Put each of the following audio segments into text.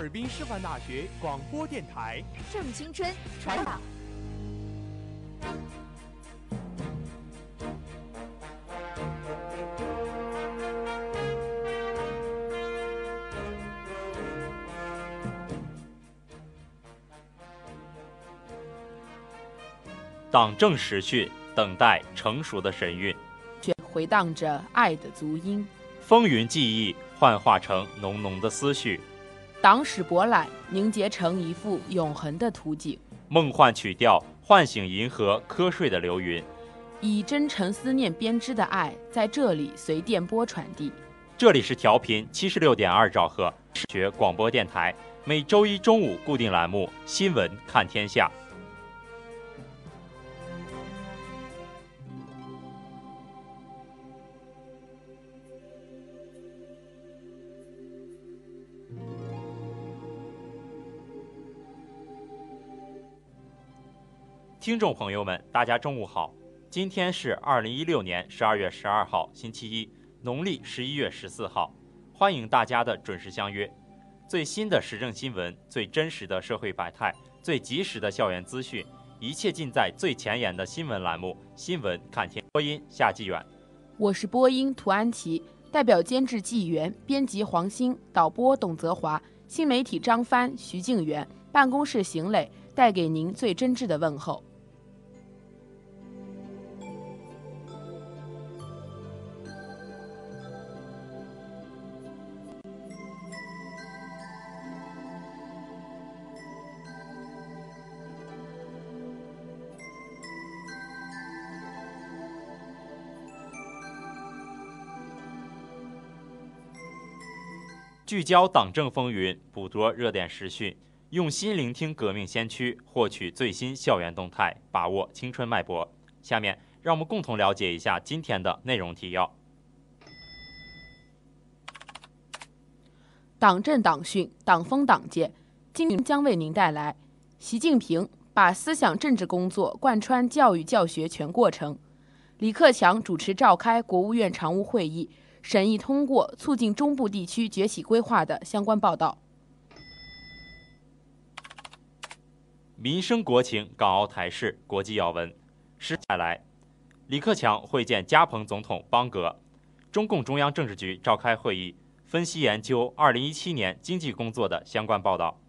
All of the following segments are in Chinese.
尔滨师范大学广播电台，正青春，传党。党政实训，等待成熟的神韵，却回荡着爱的足音。风云记忆幻化成浓浓的思绪，党史博览凝结成一幅永恒的图景。梦幻曲调唤醒银河瞌睡的流云，以真诚思念编织的爱在这里随电波传递。这里是调频七十六点二兆赫视觉广播电台，每周一中午固定栏目《新闻看天下》。听众朋友们，大家中午好！今天是二零一六年十二月十二号，星期一，农历十一月十四号。欢迎大家的准时相约。最新的时政新闻，最真实的社会百态，最及时的校园资讯，一切尽在最前沿的新闻栏目《新闻看天》。播音夏继远，我是播音涂安琪，代表监制纪元，编辑黄鑫，导播董泽华，新媒体张帆、徐静元，办公室邢磊，带给您最真挚的问候。聚焦党政风云，捕捉热点时讯，用心聆听革命先驱，获取最新校园动态，把握青春脉搏。下面，让我们共同了解一下今天的内容提要。党政党训，党风党建，今天将为您带来：习近平把思想政治工作贯穿教育教学全过程。李克强主持召开国务院常务会议。审议通过促进中部地区崛起规划的相关报道。民生国情、港澳台事、国际要闻，时下来。李克强会见加蓬总统邦格。中共中央政治局召开会议，分析研究二零一七年经济工作的相关报道。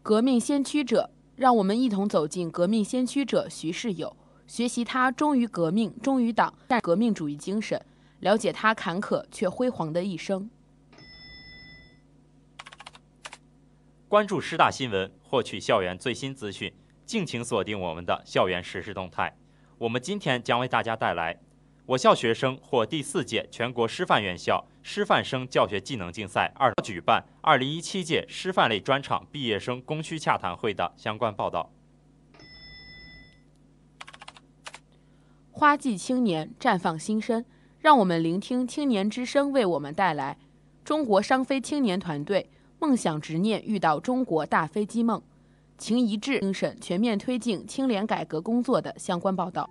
革命先驱者，让我们一同走进革命先驱者徐世友。学习他忠于革命、忠于党、但革命主义精神，了解他坎坷却辉煌的一生。关注师大新闻，获取校园最新资讯，敬请锁定我们的校园实时动态。我们今天将为大家带来：我校学生获第四届全国师范院校师范生教学技能竞赛二举办二零一七届师范类专场毕业生供需洽谈会的相关报道。花季青年绽放新生，让我们聆听青年之声为我们带来中国商飞青年团队梦想执念遇到中国大飞机梦，情一致精神全面推进青联改革工作的相关报道。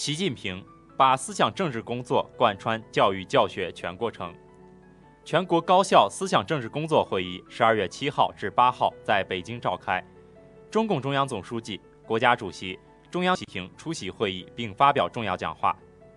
习近平把思想政治工作贯穿教育教学全过程。全国高校思想政治工作会议十二月七号至八号在北京召开，中共中央总书记、国家主席、中央习近平出席会议并发表重要讲话。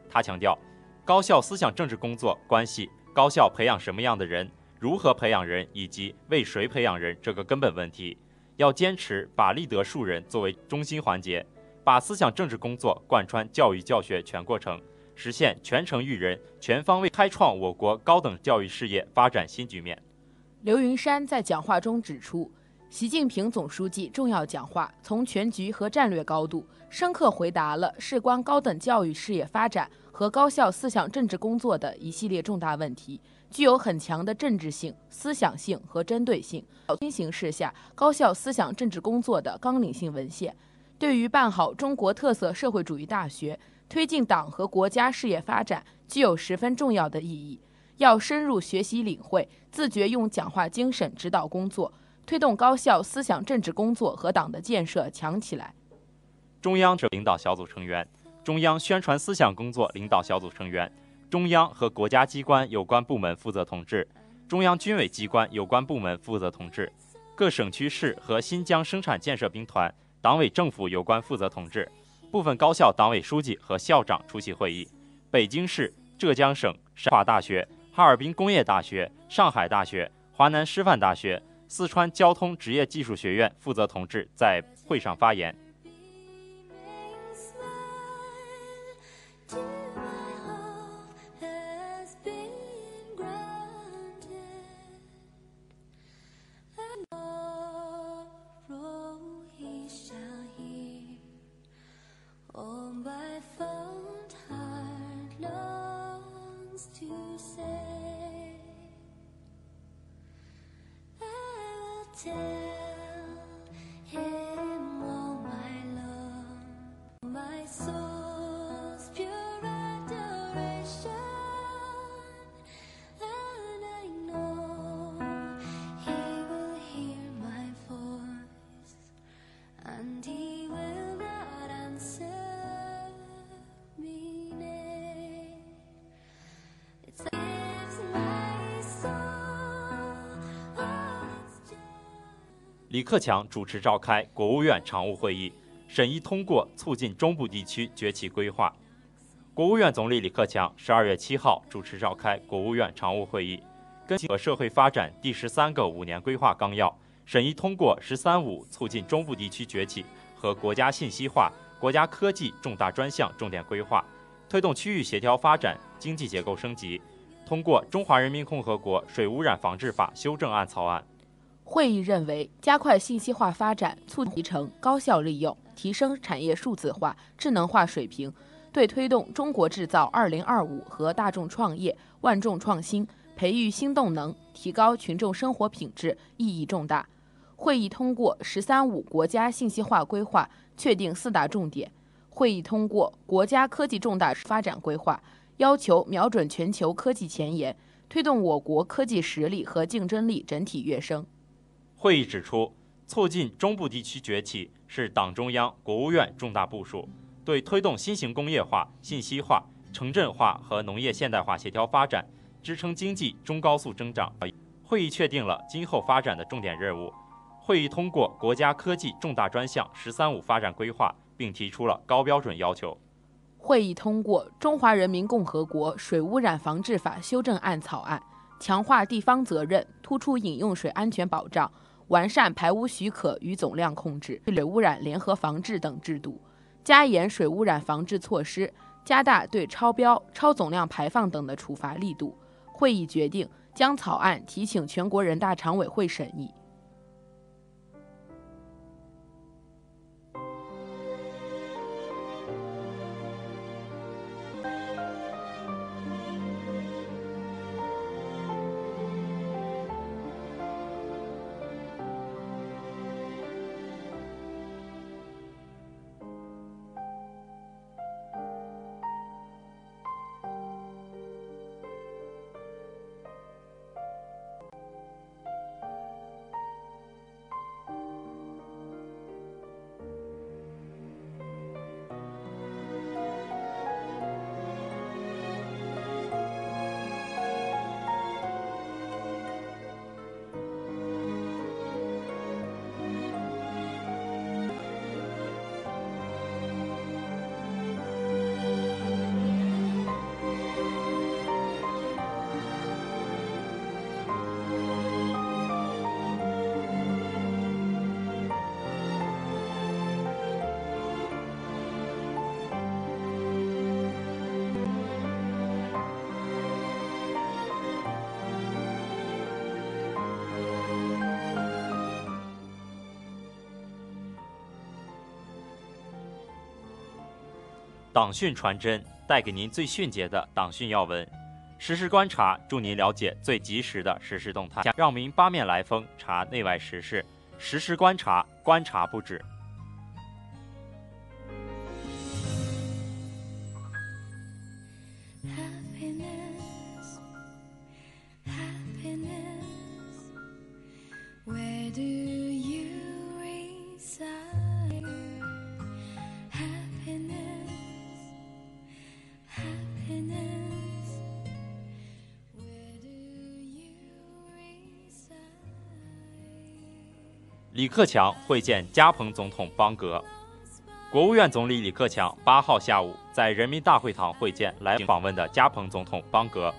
他强调，高校思想政治工作关系高校培养什么样的人、如何培养人以及为谁培养人这个根本问题，要坚持把立德树人作为中心环节。把思想政治工作贯穿教育教学全过程，实现全程育人、全方位开创我国高等教育事业发展新局面。刘云山在讲话中指出，习近平总书记重要讲话从全局和战略高度，深刻回答了事关高等教育事业发展和高校思想政治工作的一系列重大问题，具有很强的政治性、思想性和针对性，新形势下高校思想政治工作的纲领性文献。对于办好中国特色社会主义大学、推进党和国家事业发展，具有十分重要的意义。要深入学习领会，自觉用讲话精神指导工作，推动高校思想政治工作和党的建设强起来。中央领导小组成员、中央宣传思想工作领导小组成员、中央和国家机关有关部门负责同志、中央军委机关有关部门负责同志、各省区市和新疆生产建设兵团。党委政府有关负责同志、部分高校党委书记和校长出席会议。北京市、浙江省清华大学、哈尔滨工业大学、上海大学、华南师范大学、四川交通职业技术学院负责同志在会上发言。李克强主持召开国务院常务会议，审议通过促进中部地区崛起规划。国务院总理李克强十二月七号主持召开国务院常务会议，根据社会发展第十三个五年规划纲要，审议通过“十三五”促进中部地区崛起和国家信息化、国家科技重大专项重点规划，推动区域协调发展、经济结构升级，通过《中华人民共和国水污染防治法》修正案草案。会议认为，加快信息化发展，促集成高效利用，提升产业数字化、智能化水平，对推动“中国制造 2025” 和大众创业、万众创新、培育新动能、提高群众生活品质意义重大。会议通过“十三五”国家信息化规划，确定四大重点。会议通过国家科技重大发展规划，要求瞄准全球科技前沿，推动我国科技实力和竞争力整体跃升。会议指出，促进中部地区崛起是党中央、国务院重大部署，对推动新型工业化、信息化、城镇化和农业现代化协调发展，支撑经济中高速增长。会议确定了今后发展的重点任务。会议通过国家科技重大专项“十三五”发展规划。并提出了高标准要求。会议通过《中华人民共和国水污染防治法》修正案草案，强化地方责任，突出饮用水安全保障，完善排污许可与总量控制、水污染联合防治等制度，加严水污染防治措施，加大对超标、超总量排放等的处罚力度。会议决定将草案提请全国人大常委会审议。党讯传真带给您最迅捷的党讯要闻，实时观察助您了解最及时的实时动态。让您八面来风查内外时事，实时观察，观察不止。李克强会见加蓬总统邦格。国务院总理李克强八号下午在人民大会堂会见来访问的加蓬总统邦格。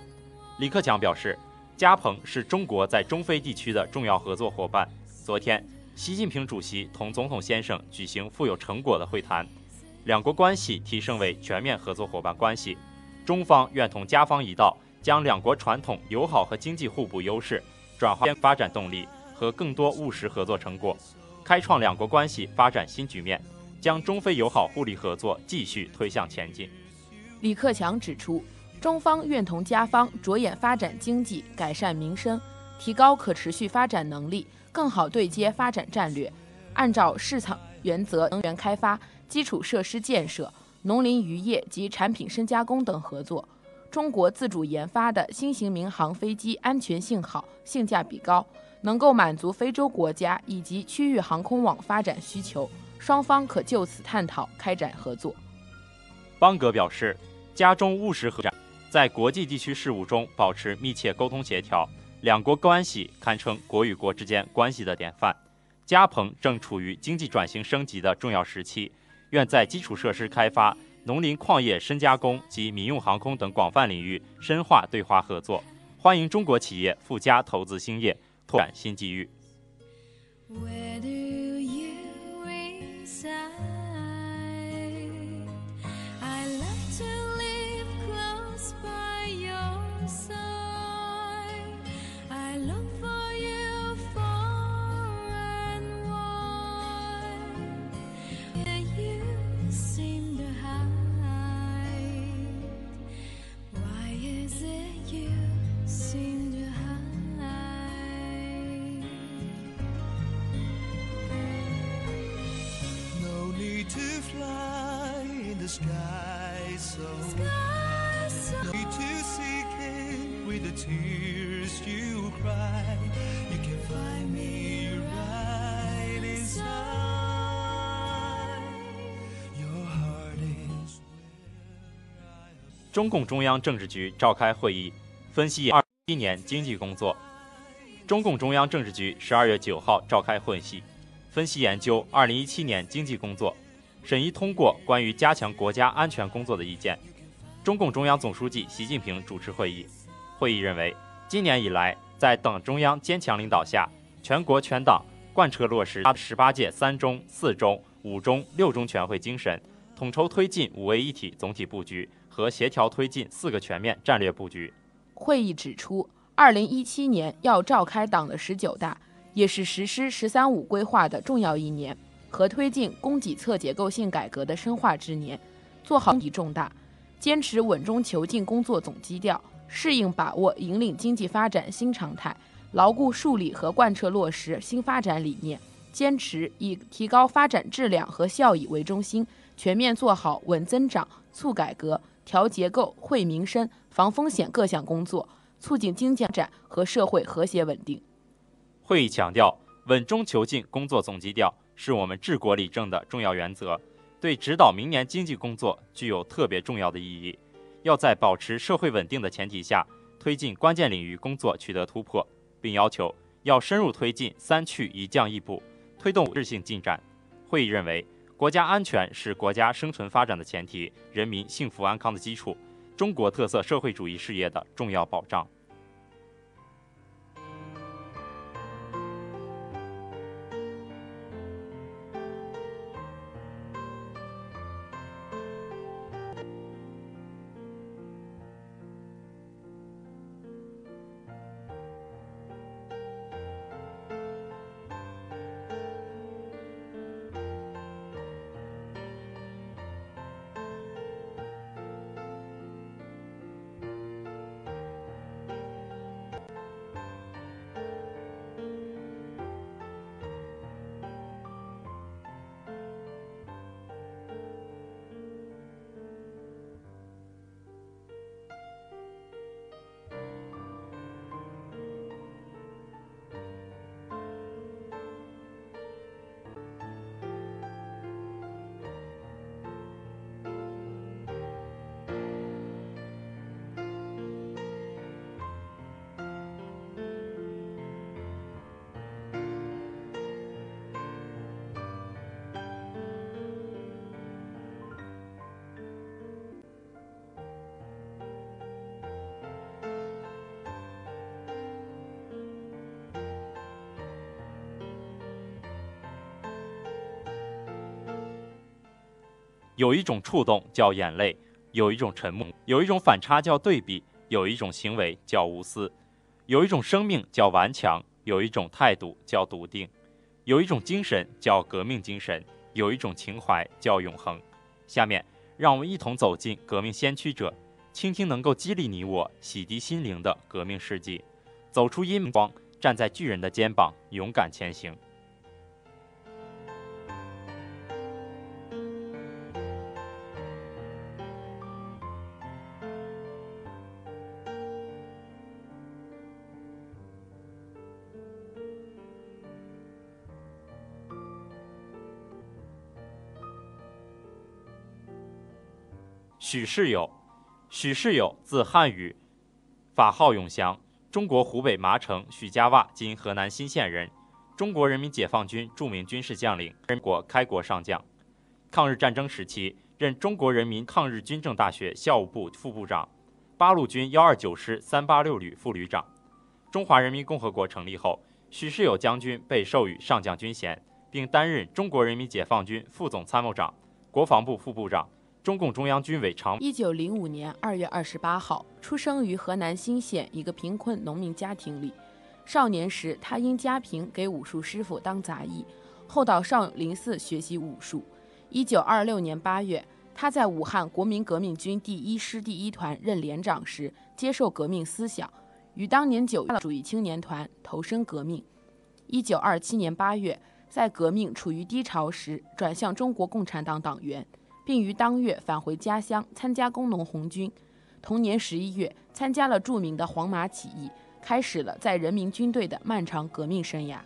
李克强表示，加蓬是中国在中非地区的重要合作伙伴。昨天，习近平主席同总统先生举行富有成果的会谈，两国关系提升为全面合作伙伴关系。中方愿同加方一道，将两国传统友好和经济互补优势转化发展动力。和更多务实合作成果，开创两国关系发展新局面，将中非友好互利合作继续推向前进。李克强指出，中方愿同加方着眼发展经济、改善民生、提高可持续发展能力，更好对接发展战略，按照市场原则，能源开发、基础设施建设、农林渔业及产品深加工等合作。中国自主研发的新型民航飞机安全性好、性价比高。能够满足非洲国家以及区域航空网发展需求，双方可就此探讨开展合作。邦格表示，加中务实合作，在国际地区事务中保持密切沟通协调，两国关系堪称国与国之间关系的典范。加蓬正处于经济转型升级的重要时期，愿在基础设施开发、农林矿业深加工及民用航空等广泛领域深化对华合作，欢迎中国企业赴加投资兴业。拓展新机遇。The sky so high. Need to seek it with the tears you cry. You can find me right inside. Your heart is where I 中共中央政治局召开会议，分析二一年经济工作。中共中央政治局十二月九号召开会议，分析研究二零一七年经济工作，审议通过关于加强国家安全工作的意见。中共中央总书记习近平主持会议。会议认为，今年以来，在党中央坚强领导下，全国全党贯彻落实十八届三中、四中、五中、六中全会精神，统筹推进五位一体总体布局和协调推进四个全面战略布局。会议指出，二零一七年要召开党的十九大，也是实施“十三五”规划的重要一年和推进供给侧结构性改革的深化之年，做好意义重大，坚持稳中求进工作总基调，适应把握引领经济发展新常态，牢固树立和贯彻落实新发展理念，坚持以提高发展质量和效益为中心，全面做好稳增长、促改革、调结构、惠民生、防风险各项工作，促进经济发展和社会和谐稳定。会议强调，稳中求进工作总基调是我们治国理政的重要原则，对指导明年经济工作具有特别重要的意义。要在保持社会稳定的前提下，推进关键领域工作取得突破，并要求要深入推进“三去一降一补”，推动质性进展。会议认为，国家安全是国家生存发展的前提，人民幸福安康的基础，中国特色社会主义事业的重要保障。有一种触动叫眼泪，有一种沉默，有一种反差叫对比，有一种行为叫无私，有一种生命叫顽强，有一种态度叫笃定，有一种精神叫革命精神，有一种情怀叫永恒。下面，让我们一同走进革命先驱者，倾听能够激励你我、洗涤心灵的革命事迹，走出阴光，站在巨人的肩膀，勇敢前行。许世友，许世友，字汉宇，法号永祥，中国湖北麻城许家洼（今河南新县）人，中国人民解放军著名军事将领，中国开国上将。抗日战争时期，任中国人民抗日军政大学校务部副部长，八路军幺二九师三八六旅副旅长。中华人民共和国成立后，许世友将军被授予上将军衔，并担任中国人民解放军副总参谋长、国防部副部长。中共中央军委常。一九零五年二月二十八号，出生于河南新县一个贫困农民家庭里。少年时，他因家贫给武术师傅当杂役，后到少林寺学习武术。一九二六年八月，他在武汉国民革命军第一师第一团任连长时，接受革命思想，于当年九月主义青年团投身革命。一九二七年八月，在革命处于低潮时，转向中国共产党党员。并于当月返回家乡参加工农红军。同年十一月，参加了著名的黄麻起义，开始了在人民军队的漫长革命生涯。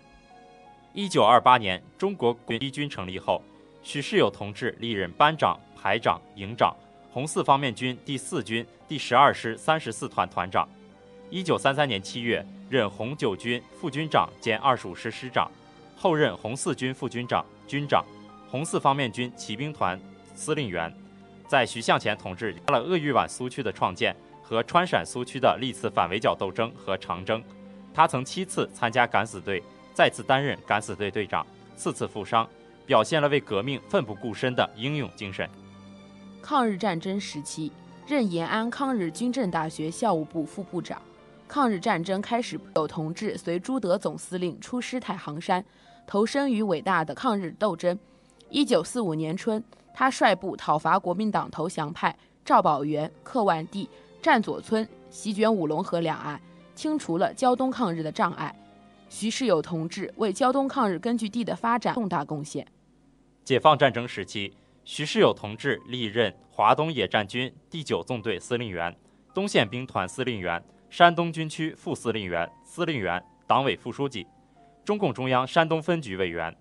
一九二八年，中国国一军成立后，许世友同志历任班长、排长、营长，红四方面军第四军第十二师三十四团团长。一九三三年七月，任红九军副军长兼二十五师师长，后任红四军副军长、军长，红四方面军骑兵团司令员。在徐向前同志了鄂豫皖苏区的创建和川陕苏区的历次反围剿斗争和长征。他曾七次参加敢死队。再次担任敢死队队长，四次负伤，表现了为革命奋不顾身的英勇精神。抗日战争时期，任延安抗日军政大学校务部副部长。抗日战争开始，有同志随朱德总司令出师太行山，投身于伟大的抗日斗争。一九四五年春，他率部讨伐国民党投降派赵宝元、克万地，占左村，席卷五龙河两岸，清除了胶东抗日的障碍。徐世友同志为胶东抗日根据地的发展重大贡献。解放战争时期，徐世友同志历任华东野战军第九纵队司令员、东线兵团司令员、山东军区副司令员、司令员、党委副书记、中共中央山东分局委员。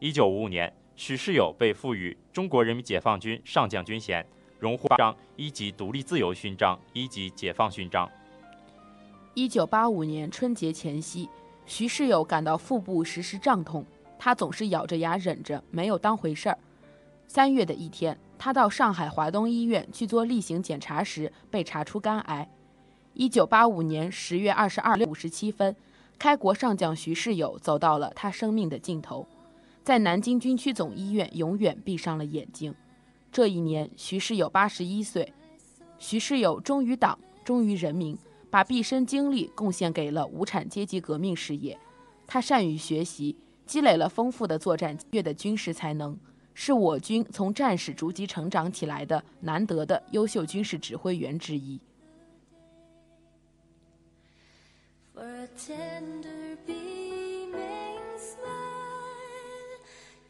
一九五五年，许世友被赋予中国人民解放军上将军衔，荣获章一级独立自由勋章、一级解放勋章。一九八五年春节前夕。徐世友感到腹部时时胀痛，他总是咬着牙忍着，没有当回事儿。三月的一天，他到上海华东医院去做例行检查时，被查出肝癌。一九八五年十月二十二日五十七分，开国上将徐世友走到了他生命的尽头，在南京军区总医院永远闭上了眼睛。这一年，徐世友八十一岁。徐世友忠于党，忠于人民。把毕生精力贡献给了无产阶级革命事业，他善于学习，积累了丰富的作战越的军事才能，是我军从战士逐级成长起来的难得的优秀军事指挥员之一。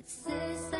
It's says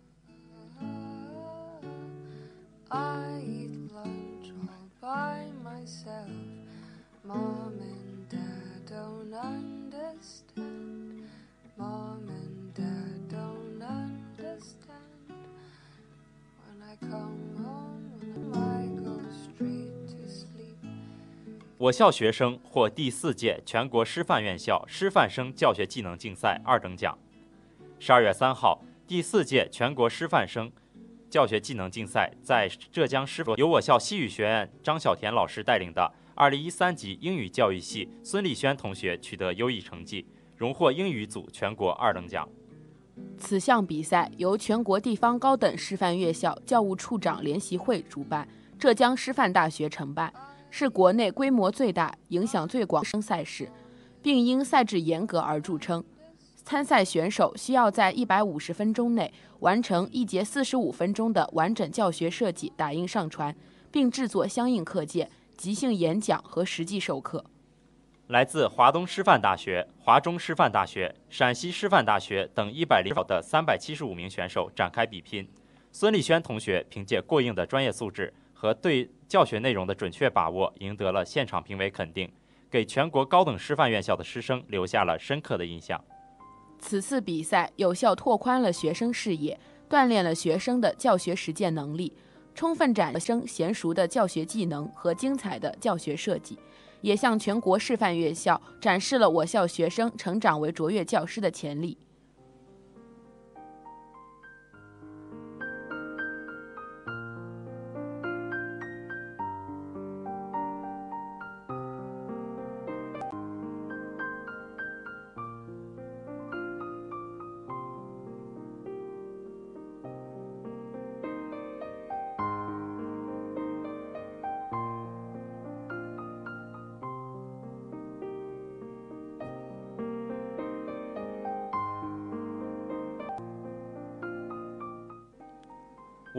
我校学生获第四届全国师范院校师范生教学技能竞赛二等奖。十二月三号，第四届全国师范生教学技能竞赛在浙江师范由我校西语学院张小田老师带领的二零一三级英语教育系孙立轩同学取得优异成绩，荣获英语组全国二等奖。此项比赛由全国地方高等师范院校教务处长联席会主办。浙江师范大学承办，是国内规模最大、影响最广生赛事，并因赛制严格而著称。参赛选手需要在一百五十分钟内完成一节四十五分钟的完整教学设计打印上传，并制作相应课件、即兴演讲和实际授课。来自华东师范大学、华中师范大学、陕西师范大学等一百零的三百七十五名选手展开比拼。孙立轩同学凭借过硬的专业素质和对教学内容的准确把握，赢得了现场评委肯定，给全国高等师范院校的师生留下了深刻的印象。此次比赛有效拓宽了学生视野，锻炼了学生的教学实践能力，充分展生娴熟的教学技能和精彩的教学设计，也向全国示范院校展示了我校学生成长为卓越教师的潜力。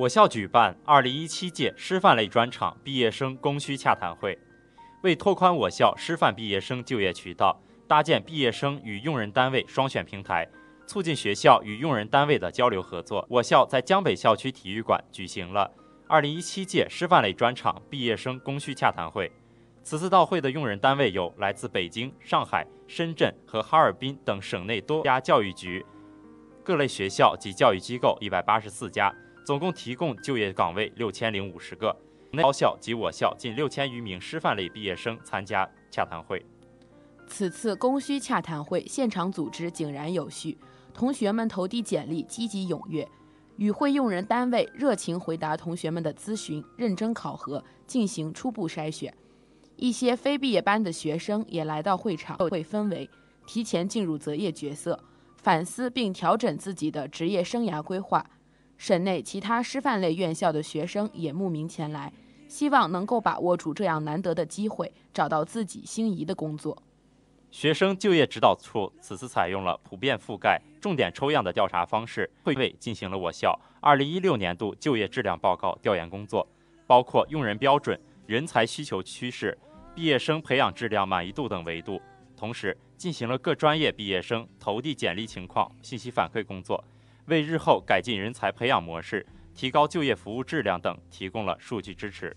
我校举办2017届师范类专场毕业生供需洽谈会，为拓宽我校师范毕业生就业渠道，搭建毕业生与用人单位双选平台，促进学校与用人单位的交流合作，我校在江北校区体育馆举行了2017届师范类专场毕业生供需洽谈会。此次到会的用人单位有来自北京、上海、深圳和哈尔滨等省内多家教育局、各类学校及教育机构一百八十四家。总共提供就业岗位六千零五十个，高校及我校近六千余名师范类毕业生参加洽谈会。此次供需洽谈会现场组织井然有序，同学们投递简历积极踊跃，与会用人单位热情回答同学们的咨询，认真考核，进行初步筛选。一些非毕业班的学生也来到会场，会氛围，提前进入择业角色，反思并调整自己的职业生涯规划。省内其他师范类院校的学生也慕名前来，希望能够把握住这样难得的机会，找到自己心仪的工作。学生就业指导处此次采用了普遍覆盖、重点抽样的调查方式，会为进行了我校2016年度就业质量报告调研工作，包括用人标准、人才需求趋势、毕业生培养质量满意度等维度，同时进行了各专业毕业生投递简历情况信息反馈工作。为日后改进人才培养模式、提高就业服务质量等提供了数据支持。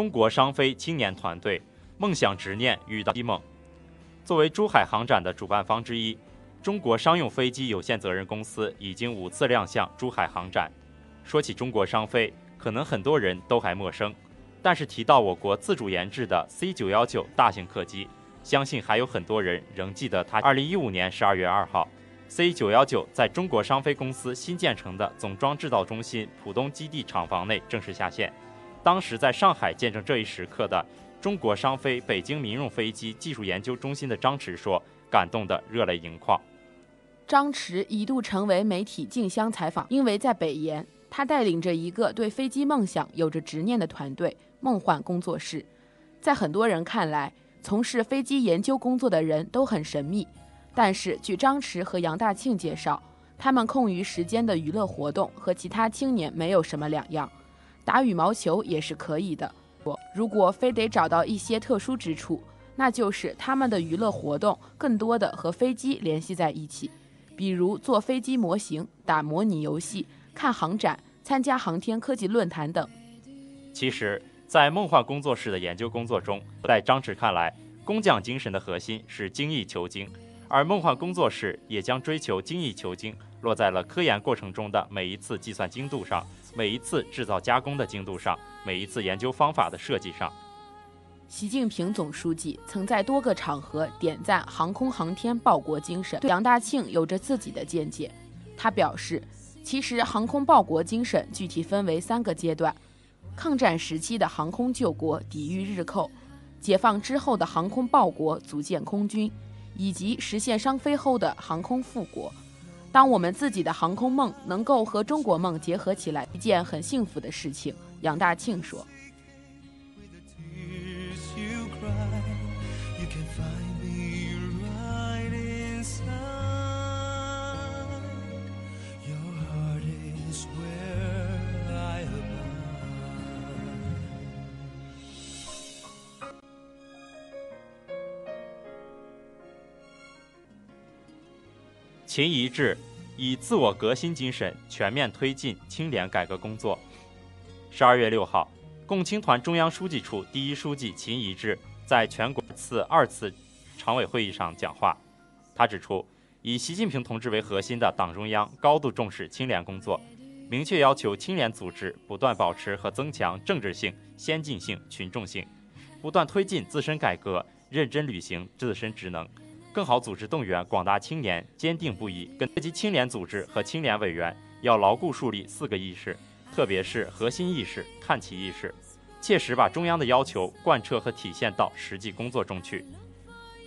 中国商飞青年团队梦想执念遇到一梦。作为珠海航展的主办方之一，中国商用飞机有限责任公司已经五次亮相珠海航展。说起中国商飞，可能很多人都还陌生，但是提到我国自主研制的 C 九幺九大型客机，相信还有很多人仍记得它。二零一五年十二月二号，C 九幺九在中国商飞公司新建成的总装制造中心浦东基地厂房内正式下线。当时在上海见证这一时刻的中国商飞北京民用飞机技术研究中心的张弛说：“感动得热泪盈眶。”张弛一度成为媒体竞相采访，因为在北研，他带领着一个对飞机梦想有着执念的团队——梦幻工作室。在很多人看来，从事飞机研究工作的人都很神秘，但是据张弛和杨大庆介绍，他们空余时间的娱乐活动和其他青年没有什么两样，打羽毛球也是可以的。如果非得找到一些特殊之处，那就是他们的娱乐活动更多的和飞机联系在一起，比如做飞机模型、打模拟游戏、看航展、参加航天科技论坛等。其实，在梦幻工作室的研究工作中，在张弛看来，工匠精神的核心是精益求精，而梦幻工作室也将追求精益求精落在了科研过程中的每一次计算精度上，每一次制造加工的精度上，每一次研究方法的设计上。习近平总书记曾在多个场合点赞航空航天报国精神，对杨大庆有着自己的见解。他表示，其实航空报国精神具体分为三个阶段：抗战时期的航空救国，抵御日寇；解放之后的航空报国，组建空军；以及实现商飞后的航空复国。当我们自己的航空梦能够和中国梦结合起来，一件很幸福的事情。杨大庆说。秦一致以自我革新精神全面推进清廉改革工作。十二月六号，共青团中央书记处第一书记秦一致在全国次二次常委会议上讲话。他指出，以习近平同志为核心的党中央高度重视清廉工作，明确要求清廉组织不断保持和增强政治性、先进性、群众性，不断推进自身改革，认真履行自身职能。更好组织动员广大青年，坚定不移跟各级青年组织和青年委员要牢固树立四个意识，特别是核心意识、看齐意识，切实把中央的要求贯彻和体现到实际工作中去。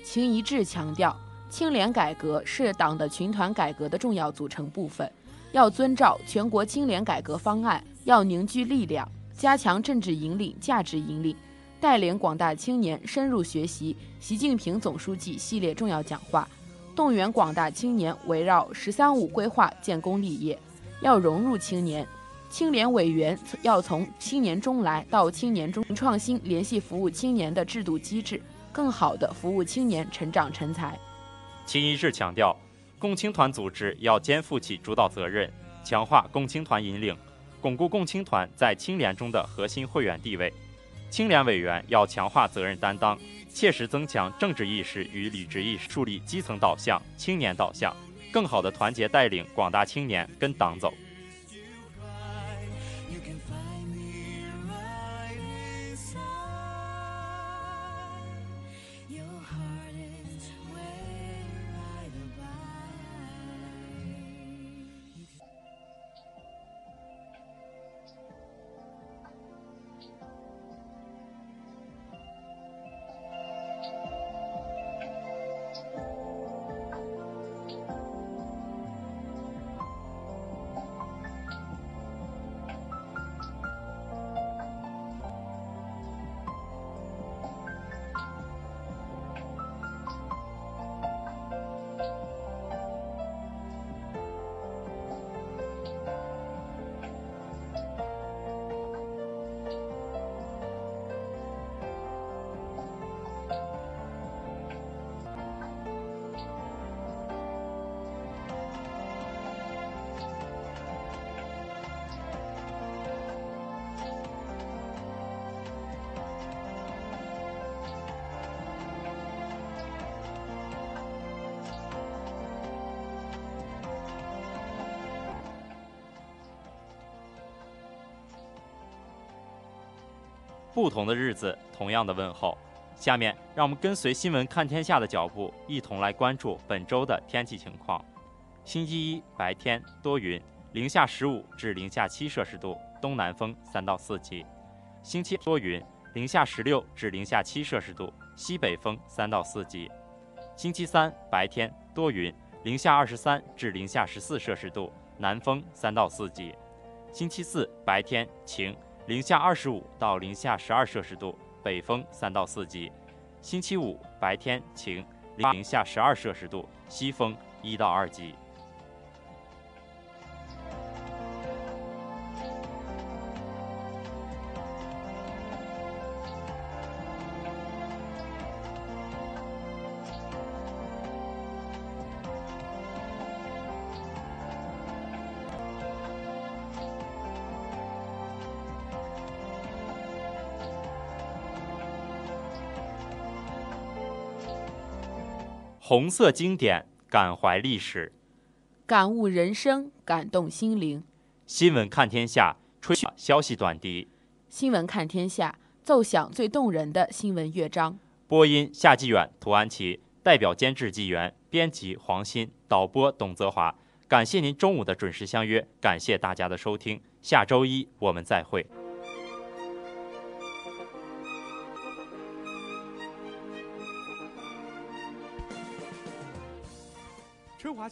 秦一致强调，青联改革是党的群团改革的重要组成部分，要遵照全国青联改革方案，要凝聚力量，加强政治引领、价值引领，带领广大青年深入学习习近平总书记系列重要讲话，动员广大青年围绕“十三五”规划建功立业，要融入青年。青联委员要从青年中来到青年中创新联系服务青年的制度机制，更好地服务青年成长成才。秦一智强调，共青团组织要肩负起主导责任，强化共青团引领，巩固共青团在青联中的核心会员地位。青联委员要强化责任担当，切实增强政治意识与履职意识，树立基层导向、青年导向，更好地团结带领广大青年跟党走。不同的日子，同样的问候。下面让我们跟随新闻看天下的脚步，一同来关注本周的天气情况。星期一白天多云，零下十五至零下七摄氏度，东南风三到四级。星期多云，零下十六至零下七摄氏度，西北风三到四级。星期三白天多云，零下二十三至零下十四摄氏度，南风三到四级。星期四白天晴，零下二十五到零下十二摄氏度，北风三到四级。星期五白天晴，零下十二摄氏度，西风一到二级。红色经典，感怀历史。感悟人生，感动心灵。新闻看天下，吹消息短笛。新闻看天下，奏响最动人的新闻乐章。播音夏继远、涂安琪，代表监制纪元，编辑黄鑫，导播董泽华。感谢您中午的准时相约，感谢大家的收听。下周一我们再会。